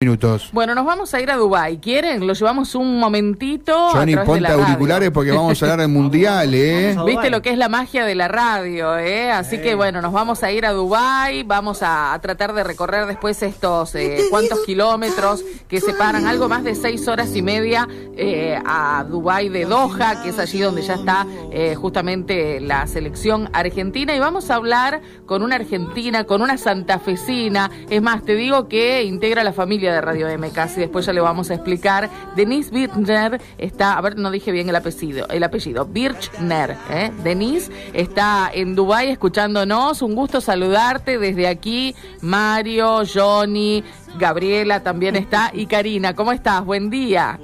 minutos. Bueno, nos vamos a ir a Dubai. ¿Quieren? Lo llevamos un momentito. Johnny, ponte auriculares porque vamos a hablar del mundial, ¿eh? Viste lo que es la magia de la radio, ¿eh? Así que bueno, nos vamos a ir a Dubai. Vamos a, tratar de recorrer después estos eh, cuantos kilómetros que separan algo más de seis horas y media eh, a Dubai de Doha, que es allí donde ya está eh, justamente la selección argentina. Y vamos a hablar con una argentina, con una santafesina. Es más, te digo que integra la familia de Radio M casi, después ya le vamos a explicar. Denise Birchner está, a ver, no dije bien el apellido, el apellido, Birchner, ¿eh? Denise está en Dubai escuchándonos, un gusto saludarte desde aquí, Mario, Johnny, Gabriela también está y Karina, ¿cómo estás? Buen día.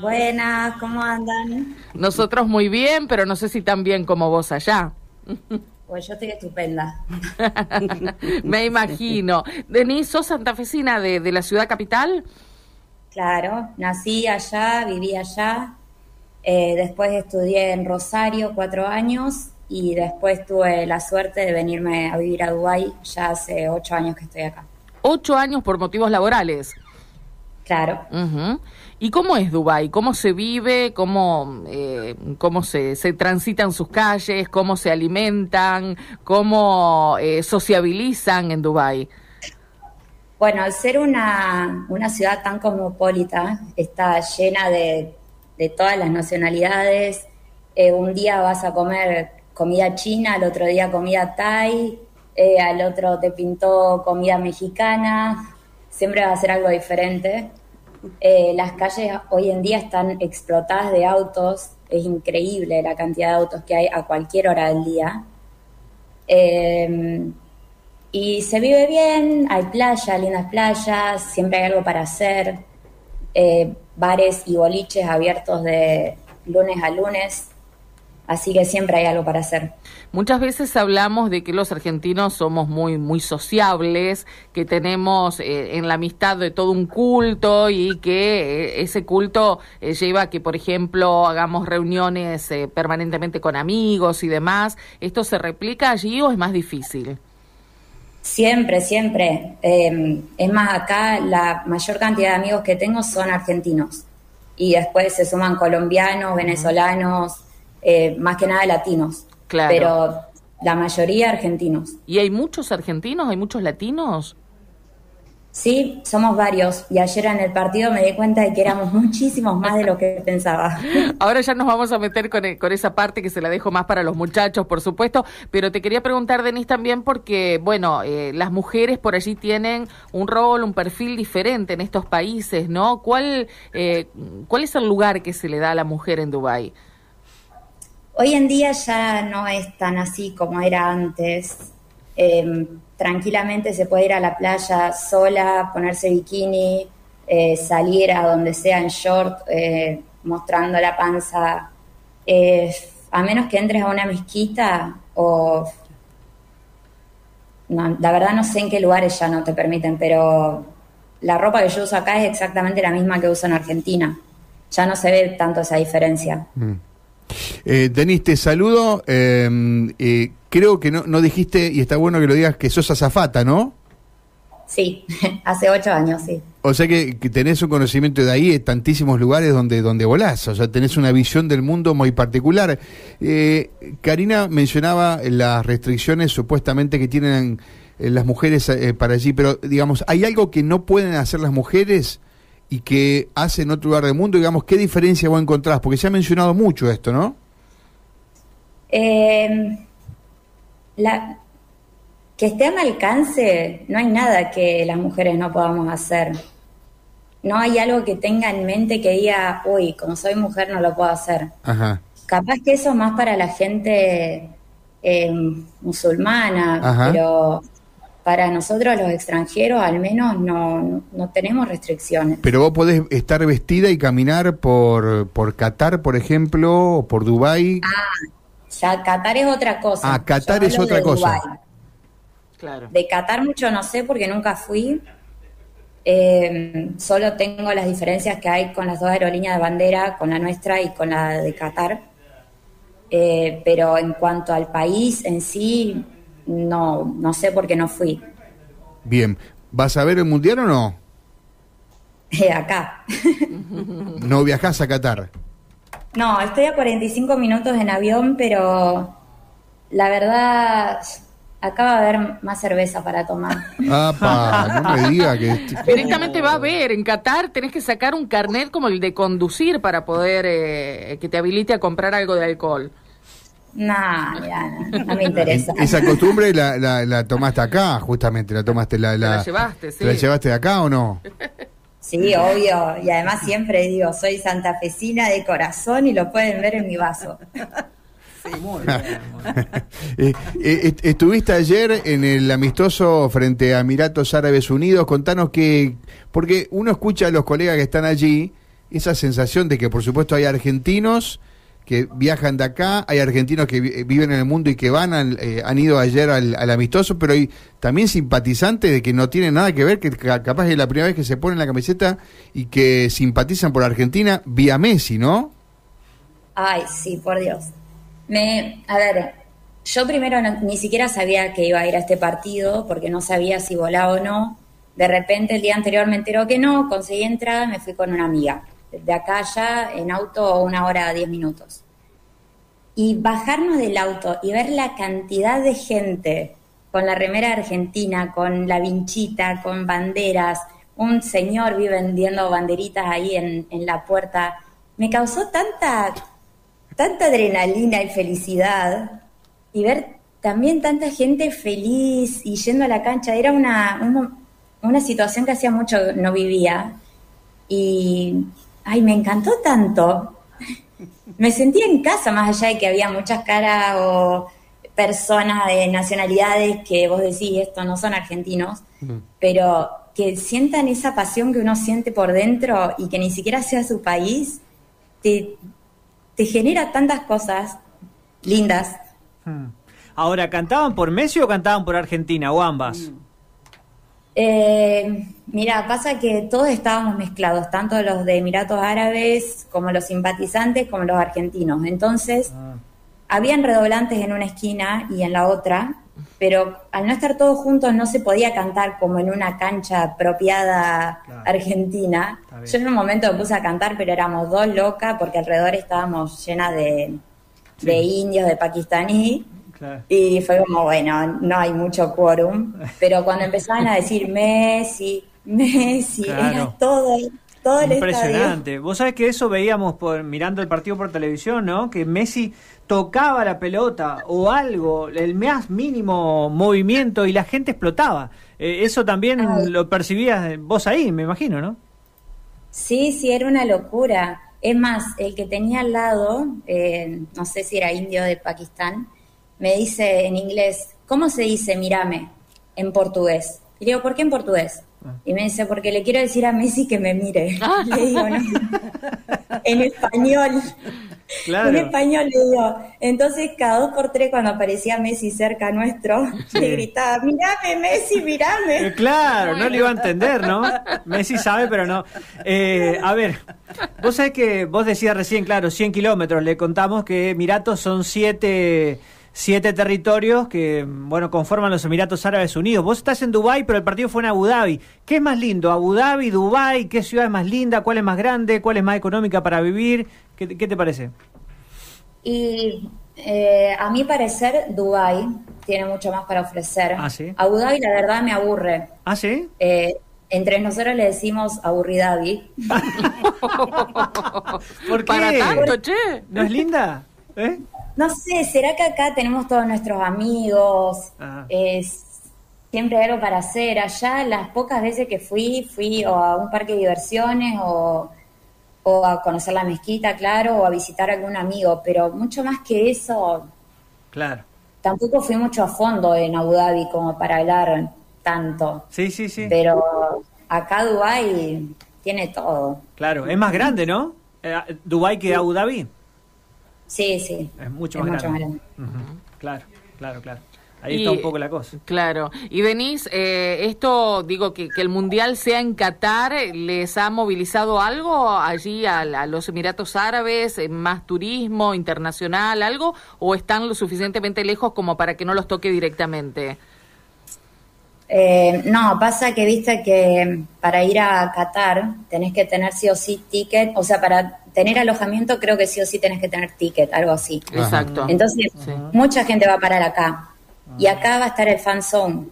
Buenas, ¿cómo andan? Nosotros muy bien, pero no sé si tan bien como vos allá. Pues yo estoy estupenda. Me imagino. Denise, ¿sos santafesina de, de la ciudad capital? Claro, nací allá, viví allá. Eh, después estudié en Rosario cuatro años y después tuve la suerte de venirme a vivir a Dubái. Ya hace ocho años que estoy acá. ¿Ocho años por motivos laborales? Claro. ¿Y cómo es Dubái? ¿Cómo se vive? ¿Cómo, eh, cómo se, se, transitan sus calles? ¿Cómo se alimentan? ¿Cómo eh, sociabilizan en Dubái? Bueno, al ser una, una ciudad tan cosmopolita, está llena de, de todas las nacionalidades. Eh, un día vas a comer comida china, al otro día comida thai, eh, al otro te pintó comida mexicana, siempre va a ser algo diferente. Eh, las calles hoy en día están explotadas de autos, es increíble la cantidad de autos que hay a cualquier hora del día. Eh, y se vive bien, hay playa, lindas playas, siempre hay algo para hacer, eh, bares y boliches abiertos de lunes a lunes, así que siempre hay algo para hacer. Muchas veces hablamos de que los argentinos somos muy muy sociables, que tenemos eh, en la amistad de todo un culto y que eh, ese culto eh, lleva a que, por ejemplo, hagamos reuniones permanentemente con amigos y demás. ¿Esto se replica allí o es más difícil? Siempre, siempre. Eh, es más, acá la mayor cantidad de amigos que tengo son argentinos y después se suman colombianos, venezolanos, eh, más que nada latinos. Claro. Pero la mayoría argentinos. ¿Y hay muchos argentinos? ¿Hay muchos latinos? Sí, somos varios. Y ayer en el partido me di cuenta de que éramos muchísimos más de lo que pensaba. Ahora ya nos vamos a meter con, con esa parte que se la dejo más para los muchachos, por supuesto. Pero te quería preguntar, Denise, también porque, bueno, eh, las mujeres por allí tienen un rol, un perfil diferente en estos países, ¿no? ¿Cuál, eh, ¿Cuál es el lugar que se le da a la mujer en Dubái? Hoy en día ya no es tan así como era antes. Eh, tranquilamente se puede ir a la playa sola, ponerse bikini, eh, salir a donde sea en short, eh, mostrando la panza. Eh, a menos que entres a una mezquita o... No, la verdad no sé en qué lugares ya no te permiten, pero la ropa que yo uso acá es exactamente la misma que uso en Argentina. Ya no se ve tanto esa diferencia. Mm. Eh, Denis, te saludo. Eh, eh, creo que no, no, dijiste, y está bueno que lo digas, que sos azafata, ¿no? Sí, hace ocho años, sí. O sea que, que, tenés un conocimiento de ahí, de tantísimos lugares donde, donde volás, o sea, tenés una visión del mundo muy particular. Eh, Karina mencionaba las restricciones supuestamente que tienen las mujeres para allí, pero digamos, ¿hay algo que no pueden hacer las mujeres? y que hace en otro lugar del mundo, digamos, ¿qué diferencia vos encontrás? Porque se ha mencionado mucho esto, ¿no? Eh, la, que esté al alcance, no hay nada que las mujeres no podamos hacer. No hay algo que tenga en mente que diga, uy, como soy mujer no lo puedo hacer. Ajá. Capaz que eso más para la gente eh, musulmana, Ajá. pero para nosotros los extranjeros al menos no, no, tenemos restricciones. Pero vos podés estar vestida y caminar por, por Qatar, por ejemplo, o por Dubái. Ah, ya Qatar es otra cosa. Ah, Qatar es otra cosa. Claro. De Qatar mucho no sé porque nunca fui. Eh, solo tengo las diferencias que hay con las dos aerolíneas de bandera, con la nuestra y con la de Qatar. Eh, pero en cuanto al país en sí, no, no sé por qué no fui. Bien, ¿vas a ver el mundial o no? Eh, acá. ¿No viajás a Qatar? No, estoy a 45 minutos en avión, pero la verdad, acaba de haber más cerveza para tomar. ¡Apa! No me diga que... Directamente va a ver, en Qatar tenés que sacar un carnet como el de conducir para poder eh, que te habilite a comprar algo de alcohol. No, ya, no, no me interesa. Esa costumbre la, la, la tomaste acá, justamente, la tomaste la... Te la la llevaste, sí. ¿te la llevaste de acá o no? Sí, obvio. Y además siempre digo, soy santafesina de corazón y lo pueden ver en mi vaso. Eh, eh, est- estuviste ayer en el amistoso frente a Emiratos Árabes Unidos. Contanos que, porque uno escucha a los colegas que están allí esa sensación de que, por supuesto, hay argentinos que viajan de acá, hay argentinos que vi- viven en el mundo y que van, eh, han ido ayer al, amistoso, pero hay también simpatizantes de que no tienen nada que ver, que ca- capaz es la primera vez que se ponen la camiseta y que simpatizan por Argentina vía Messi, ¿no? Ay, sí, por Dios. Me, a ver, yo primero no- ni siquiera sabía que iba a ir a este partido porque no sabía si volaba o no. De repente el día anterior me enteró que no, conseguí entrada, me fui con una amiga. De acá allá en auto una hora diez minutos. Y bajarnos del auto y ver la cantidad de gente con la remera argentina, con la vinchita, con banderas, un señor vive vendiendo banderitas ahí en, en la puerta, me causó tanta, tanta adrenalina y felicidad y ver también tanta gente feliz y yendo a la cancha. Era una, un- una situación que hacía mucho no vivía y, ay, me encantó tanto. Me sentía en casa, más allá de que había muchas caras o personas de nacionalidades que vos decís, esto no son argentinos, pero que sientan esa pasión que uno siente por dentro y que ni siquiera sea su país, te, te genera tantas cosas lindas. Ahora, ¿cantaban por Messi o cantaban por Argentina o ambas? Eh, mira, pasa que todos estábamos mezclados, tanto los de Emiratos Árabes como los simpatizantes como los argentinos. Entonces, Ah. habían redoblantes en una esquina y en la otra, pero al no estar todos juntos no se podía cantar como en una cancha apropiada Claro. argentina. Yo en un momento me puse a cantar, pero éramos dos locas porque alrededor estábamos llenas de, Sí. de indios, de pakistaní. Claro. Y fue como, bueno, no hay mucho quórum, pero cuando empezaban a decir Messi, Messi, Claro. era todo, todo el estadio. Impresionante. Vos sabés que eso veíamos por mirando el partido por televisión, ¿no? Que Messi tocaba la pelota o algo, el más mínimo movimiento y la gente explotaba. Eh, eso también Ay. lo percibías vos ahí, me imagino, ¿no? Sí, sí, era una locura. Es más, el que tenía al lado, eh, no sé si era indio de Pakistán, me dice en inglés, ¿cómo se dice mírame en portugués? Y le digo, ¿por qué en portugués? Ah. Y me dice, porque le quiero decir a Messi que me mire. Le digo, no, en español. Claro. En español le digo. Entonces, cada dos por tres, cuando aparecía Messi cerca nuestro, Sí. le gritaba, mirame, Messi, Eh, mirame. claro, no lo iba a entender, ¿no? Messi sabe, pero no. Eh, a ver, vos sabés que vos decías recién, claro, 100 kilómetros. Le contamos que Emiratos son siete, siete territorios que, bueno, conforman los Emiratos Árabes Unidos. Vos estás en Dubái, pero el partido fue en Abu Dhabi. ¿Qué es más lindo? ¿Abu Dhabi, Dubái? ¿Qué ciudad es más linda? ¿Cuál es más grande? ¿Cuál es más económica para vivir? ¿Qué, qué te parece? Y eh, a mi parecer, Dubai tiene mucho más para ofrecer. Ah, ¿sí? Abu Dhabi, la verdad, me aburre. ¿Ah, sí? Eh, entre nosotros le decimos aburridabi. ¿Por qué? Para tanto, che. ¿No es linda? ¿Eh? No sé, ¿será que acá tenemos todos nuestros amigos? Ajá. Es, siempre hay algo para hacer. Allá, las pocas veces que fui, fui o a un parque de diversiones o, o a conocer la mezquita, claro, o a visitar a algún amigo, pero mucho más que eso, Claro. tampoco fui mucho a fondo en Abu Dhabi como para hablar tanto. Sí, sí, sí. Pero acá Dubái tiene todo. Claro, es más grande, ¿no? Eh, Dubái que Abu Dhabi. Sí, sí. Es mucho Es más mucho grande. más Ujú, Claro, claro, claro. Ahí Y- está un poco la cosa. Claro. Y Denise, eh, esto, digo, que, que el Mundial sea en Qatar, ¿les ha movilizado algo allí a, a los Emiratos Árabes? eh, ¿Más turismo internacional, algo? ¿O están lo suficientemente lejos como para que no los toque directamente? Eh, no, pasa que viste que para ir a Qatar tenés que tener sí o sí ticket, o sea, para tener alojamiento creo que sí o sí tenés que tener ticket, algo así. Exacto. Entonces, mucha gente va a parar acá. Y acá va a estar el fan zone.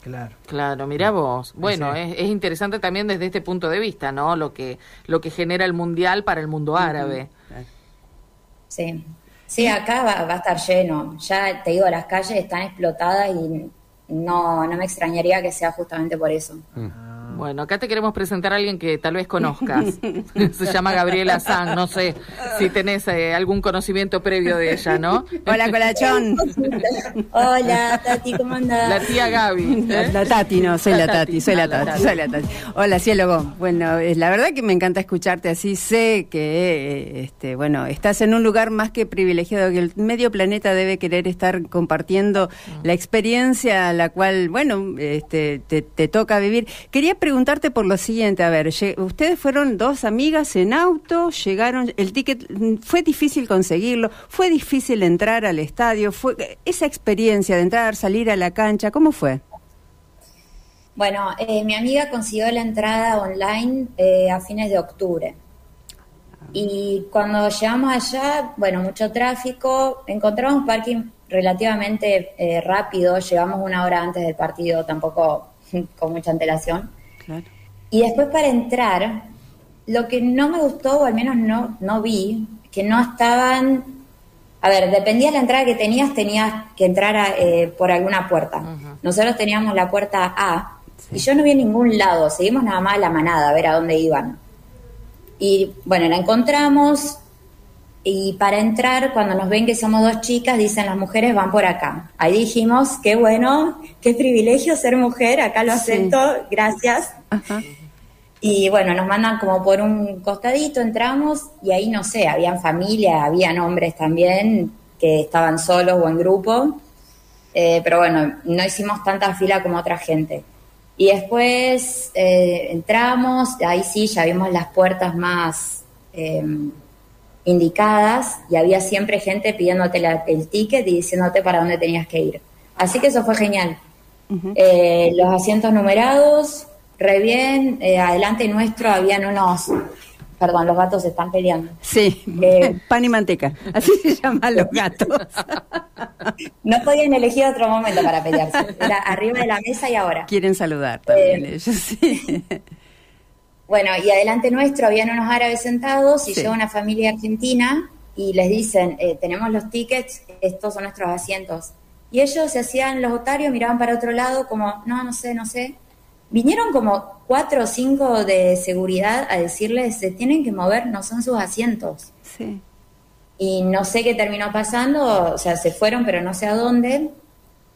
Claro. Claro, mira vos. Bueno, es, es interesante también desde este punto de vista, ¿no? Lo que lo que genera el mundial para el mundo árabe. Sí. Sí, acá va, va a estar lleno. Ya te digo, las calles están explotadas y no, no me extrañaría que sea justamente por eso. Bueno, acá te queremos presentar a alguien que tal vez conozcas. Se llama Gabriela San, no sé si tenés eh, algún conocimiento previo de ella, ¿no? Hola, Colachón. Hola, Tati, ¿cómo andás? La tía Gaby. La, ¿eh? la Tati, no, soy La la, Tati, Tati, soy la la Tati, Tati. soy la Tati. Hola, cielo. Bueno, eh, la verdad que me encanta escucharte así. Sé que, eh, este, bueno, estás en un lugar más que privilegiado, que el medio planeta debe querer estar compartiendo la experiencia a la cual, bueno, este, te, te toca vivir. Quería preguntarte por lo siguiente, a ver, ustedes fueron dos amigas en auto, llegaron, el ticket, mm, fue difícil conseguirlo, fue difícil entrar al estadio, fue esa experiencia de entrar, salir a la cancha, ¿cómo fue? Bueno, eh, mi amiga consiguió la entrada online eh, a fines de octubre. Y cuando llegamos allá, bueno, mucho tráfico, encontramos parking relativamente eh, rápido, llegamos una hora antes del partido, tampoco con mucha antelación. Claro. Y después para entrar, lo que no me gustó, o al menos no, no vi, que no estaban... A ver, dependía de la entrada que tenías, tenías que entrar a, eh, por alguna puerta. Nosotros teníamos la puerta A y yo no vi en ningún lado, seguimos nada más la manada a ver a dónde iban. Y bueno, la encontramos y para entrar, cuando nos ven que somos dos chicas, dicen las mujeres van por acá. Ahí dijimos, qué bueno, qué privilegio ser mujer, acá lo Sí. acepto, gracias. Ajá. Y bueno, nos mandan como por un costadito, entramos y ahí no sé, habían familia, habían hombres también que estaban solos o en grupo. Eh, pero bueno, no hicimos tanta fila como otra gente. Y después eh, entramos, ahí sí, ya vimos las puertas más eh, indicadas y había siempre gente pidiéndote la- el ticket y diciéndote para dónde tenías que ir. Así que eso fue genial. Eh, los asientos numerados, re bien. eh, adelante nuestro habían unos. Perdón, los gatos se están peleando. Sí, Eh, pan y manteca, así se llaman los gatos. No podían elegir otro momento para pelearse. Era arriba de la mesa y ahora. Quieren saludar también Eh, ellos, sí. Bueno, y adelante nuestro habían unos árabes sentados y Sí. llega una familia argentina y les dicen, eh, tenemos los tickets, estos son nuestros asientos. Y ellos se hacían los otarios, miraban para otro lado como, no, no sé, no sé. Vinieron como cuatro o cinco de seguridad a decirles, se tienen que mover, no son sus asientos. sí. Y no sé qué terminó pasando, o sea, se fueron, pero no sé a dónde.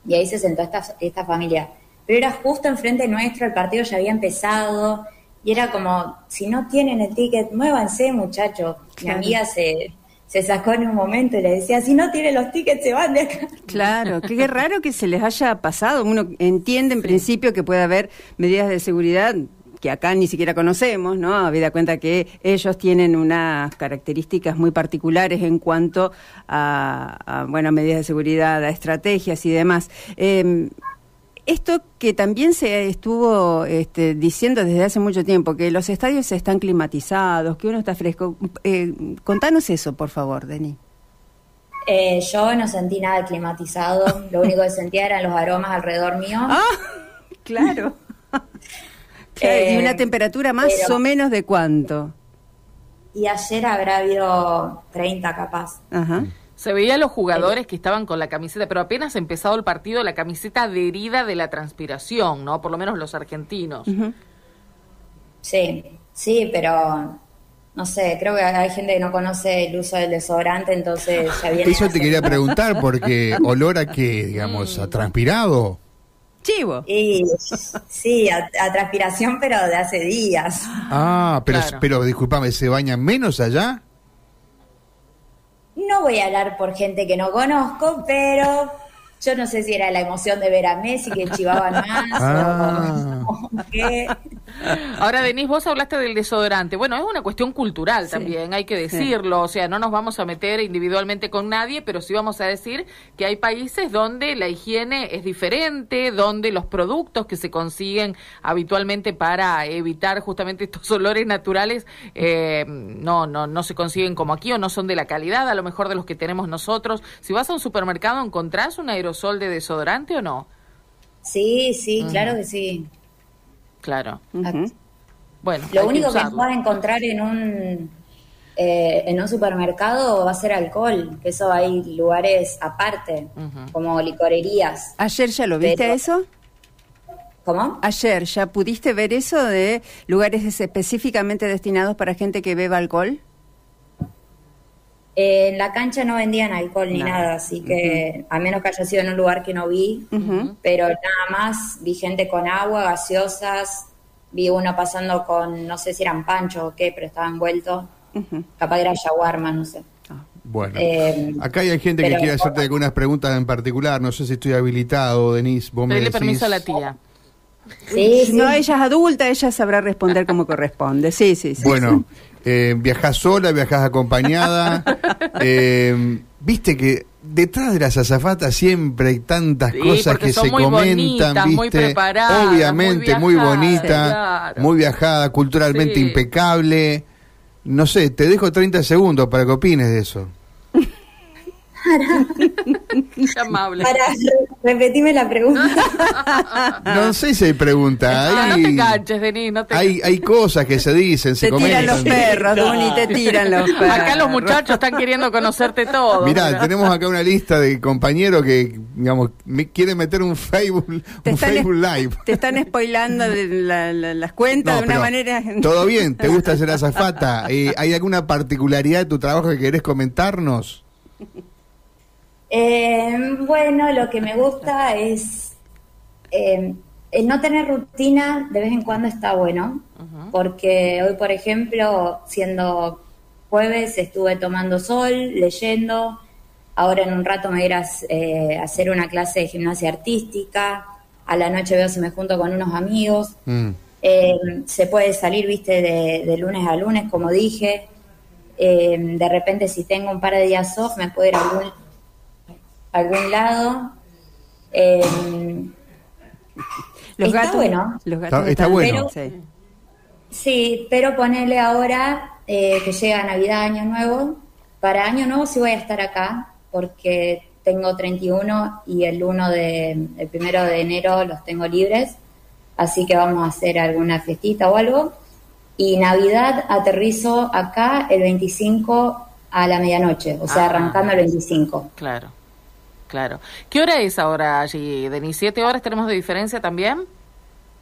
Y ahí se sentó esta, esta familia. Pero era justo enfrente nuestro, el partido ya había empezado. Y era como, si no tienen el ticket, muévanse, muchachos. Mi amiga se, se sacó en un momento y le decía, si no tienen los tickets, se van de acá. Claro, qué raro que se les haya pasado. Uno entiende en principio que puede haber medidas de seguridad que acá ni siquiera conocemos, ¿no? Habida cuenta que ellos tienen unas características muy particulares en cuanto a, a, bueno, medidas de seguridad, a estrategias y demás. Eh, esto que también se estuvo este, diciendo desde hace mucho tiempo, que los estadios están climatizados, que uno está fresco. Eh, contanos eso, por favor, Denis. Eh, yo no sentí nada climatizado. Lo único que sentía eran los aromas alrededor mío. Ah, claro. ¿Y Eh, una temperatura más pero- o menos de cuánto? Y ayer habrá habido 30 capaz. Ajá. Se veía a los jugadores que estaban con la camiseta, pero apenas empezado el partido, la camiseta adherida de la transpiración, ¿no? Por lo menos los argentinos. Sí, sí, pero no sé, creo que hay gente que no conoce el uso del desodorante, entonces ya viene. Eso te quería preguntar, porque olor a que, digamos, a transpirado. Chivo. Y, sí, a, a transpiración, pero de hace días. Ah, pero, Claro. pero discúlpame, ¿se bañan menos allá? No voy a hablar por gente que no conozco, pero yo no sé si era la emoción de ver a Messi que chivaban más Ah. o, que... Ahora, Denise, vos hablaste del desodorante. Bueno, es una cuestión cultural Sí. también, hay que decirlo. O sea, no nos vamos a meter individualmente con nadie, pero sí vamos a decir que hay países donde la higiene es diferente, donde los productos que se consiguen habitualmente para evitar justamente estos olores naturales eh, no, no, no se consiguen como aquí o no son de la calidad, a lo mejor de los que tenemos nosotros. Si vas a un supermercado, ¿encontrás un aerosol de desodorante o no? Sí, sí, claro que sí. Claro. Bueno, Lo que único que usarlo. vas a encontrar en un eh, en un supermercado va a ser alcohol, que eso hay lugares aparte, como licorerías. Ayer ya lo viste Pero- eso. ¿Cómo? Ayer ya pudiste ver eso de lugares es- específicamente destinados para gente que beba alcohol. Eh, en la cancha no vendían alcohol ni Nada. nada, así que a menos que haya sido en un lugar que no vi, pero nada más vi gente con agua, gaseosas, vi uno pasando con, no sé si eran panchos o qué, pero estaba envuelto, Ujú. capaz era shawarma, no sé. Bueno, Eh, acá hay gente que quiere hacerte algunas preguntas en particular. No sé si estoy habilitado, Denise. Vos me decís. permiso a la tía. Sí, sí. No, ella es adulta, ella sabrá responder como corresponde. Sí, sí, sí. Bueno, eh, viajás sola, viajás acompañada. eh, Viste que detrás de las azafatas siempre hay tantas Sí, cosas que son se muy comentan, bonitas, ¿viste? muy preparadas, Obviamente, muy bonita, claro. muy viajada, culturalmente Sí. impecable. No sé, te dejo 30 segundos para que opines de eso. Qué amable. Para, repetime la pregunta. No sé si hay pregunta. Ah, no te enganches, Denis, no te hay, hay cosas que se dicen, se Te tiran comentan. los perros, Duni, te tiran los perros. Acá los muchachos están queriendo conocerte todo. Mirá, Mira. tenemos acá una lista de compañeros que, digamos, me quieren meter un Facebook, Te un Facebook Live. te están spoilando de la- la- las cuentas No, de una pero manera. Todo bien, ¿te gusta ser azafata? Eh, ¿Hay alguna particularidad de tu trabajo que querés comentarnos? Eh, bueno, lo que me gusta es eh, el no tener rutina de vez en cuando está bueno, porque hoy, por ejemplo, siendo jueves, estuve tomando sol, leyendo, ahora en un rato me voy a ir a, eh, a hacer una clase de gimnasia artística, a la noche veo si me junto con unos amigos, Mm. Eh, se puede salir, viste, de, de lunes a lunes, como dije. Eh, de repente, si tengo un par de días off, me puedo ir a algún, algún lado. Eh, Los Está gatos. bueno. Los gatos Está- está están- bueno. Sí. sí, pero ponerle ahora eh, que llega Navidad, Año Nuevo. Para Año Nuevo sí voy a estar acá, porque tengo 31 y el 1 de, el primero de enero los tengo libres. Así que vamos a hacer alguna fiestita o algo. Y Navidad aterrizo acá el 25 a la medianoche, o sea, Ah. arrancando el 25. Claro, claro. ¿Qué hora es ahora allí, Denis? ¿Siete horas tenemos de diferencia también?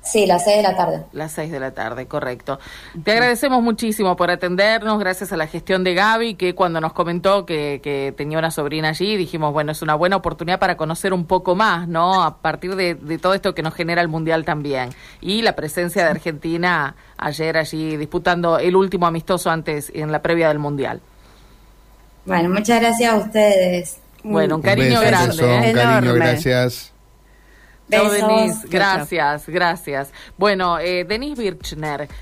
Sí, las 6 de la tarde. Las seis de la tarde, correcto. Te agradecemos muchísimo por atendernos, gracias a la gestión de Gaby, que cuando nos comentó que, que tenía una sobrina allí, dijimos, bueno, es una buena oportunidad para conocer un poco más, ¿no? A partir de, de todo esto que nos genera el Mundial también. Y la presencia de Argentina ayer allí disputando el último amistoso antes, en la previa del Mundial. Bueno, muchas gracias a ustedes. Bueno, un Un cariño beso, grande. corazón, ¿eh? cariño, Enorme. gracias. Besos. Denise. chao. Gracias, gracias. Bueno, eh, Denise Birchner,